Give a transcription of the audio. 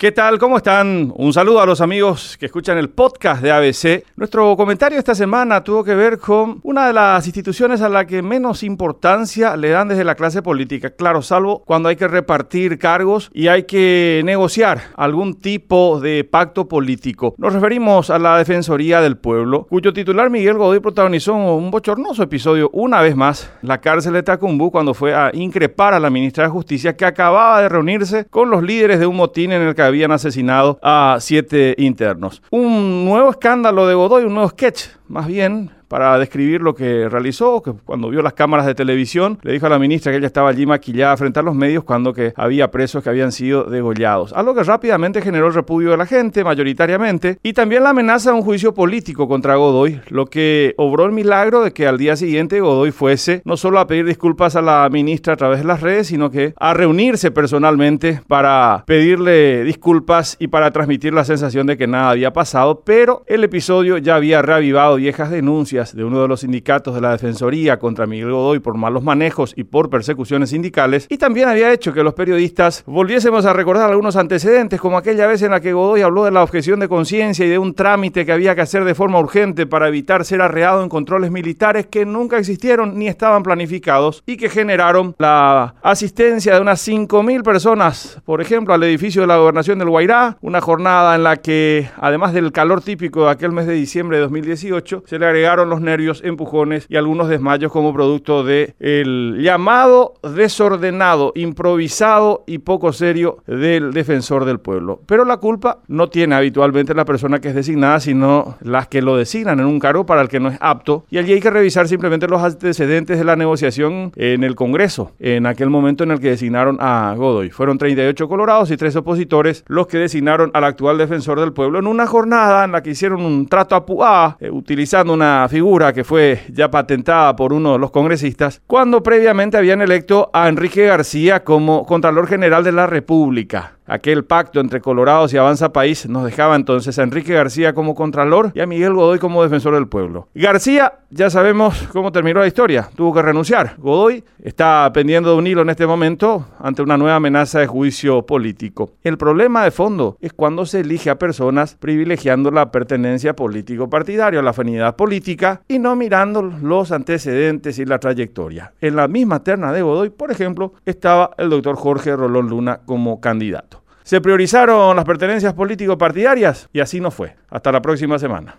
¿Qué tal? ¿Cómo están? Un saludo a los amigos que escuchan el podcast de ABC. Nuestro comentario esta semana tuvo que ver con una de las instituciones a la que menos importancia le dan desde la clase política. Claro, salvo cuando hay que repartir cargos y hay que negociar algún tipo de pacto político. Nos referimos a la Defensoría del Pueblo, cuyo titular Miguel Godoy protagonizó un bochornoso episodio una vez más, la cárcel de Tacumbú, cuando fue a increpar a la ministra de Justicia que acababa de reunirse con los líderes de un motín en el que habían asesinado a siete internos. Un nuevo escándalo de Godoy, un nuevo sketch, más bien, para describir lo que realizó, que cuando vio las cámaras de televisión le dijo a la ministra que ella estaba allí maquillada frente a los medios cuando que había presos que habían sido degollados. Algo que rápidamente generó el repudio de la gente, mayoritariamente, y también la amenaza de un juicio político contra Godoy, lo que obró el milagro de que al día siguiente Godoy fuese no solo a pedir disculpas a la ministra a través de las redes, sino que a reunirse personalmente para pedirle disculpas y para transmitir la sensación de que nada había pasado, pero el episodio ya había reavivado viejas denuncias de uno de los sindicatos de la Defensoría contra Miguel Godoy por malos manejos y por persecuciones sindicales, y también había hecho que los periodistas volviésemos a recordar algunos antecedentes, como aquella vez en la que Godoy habló de la objeción de conciencia y de un trámite que había que hacer de forma urgente para evitar ser arreado en controles militares que nunca existieron ni estaban planificados y que generaron la asistencia de unas 5.000 personas, por ejemplo, al edificio de la gobernación del Guairá, una jornada en la que, además del calor típico de aquel mes de diciembre de 2018, se le agregaron los nervios, empujones y algunos desmayos como producto de el llamado desordenado, improvisado y poco serio del defensor del pueblo. Pero la culpa no tiene habitualmente la persona que es designada, sino las que lo designan en un cargo para el que no es apto. Y allí hay que revisar simplemente los antecedentes de la negociación en el Congreso, en aquel momento en el que designaron a Godoy. Fueron 38 colorados y 3 opositores los que designaron al actual defensor del pueblo en una jornada en la que hicieron un trato a Puá, eh, utilizando una figura que fue ya patentada por uno de los congresistas, cuando previamente habían electo a Enrique García como Contralor General de la República. Aquel pacto entre Colorados y Avanza País nos dejaba entonces a Enrique García como Contralor y a Miguel Godoy como Defensor del Pueblo. García, ya sabemos cómo terminó la historia, tuvo que renunciar. Godoy está pendiendo de un hilo en este momento ante una nueva amenaza de juicio político. El problema de fondo es cuando se elige a personas privilegiando la pertenencia político-partidaria, la afinidad política y no mirando los antecedentes y la trayectoria. En la misma terna de Godoy, por ejemplo, estaba el doctor Jorge Rolón Luna como candidato. Se priorizaron las pertenencias político-partidarias y así no fue. Hasta la próxima semana.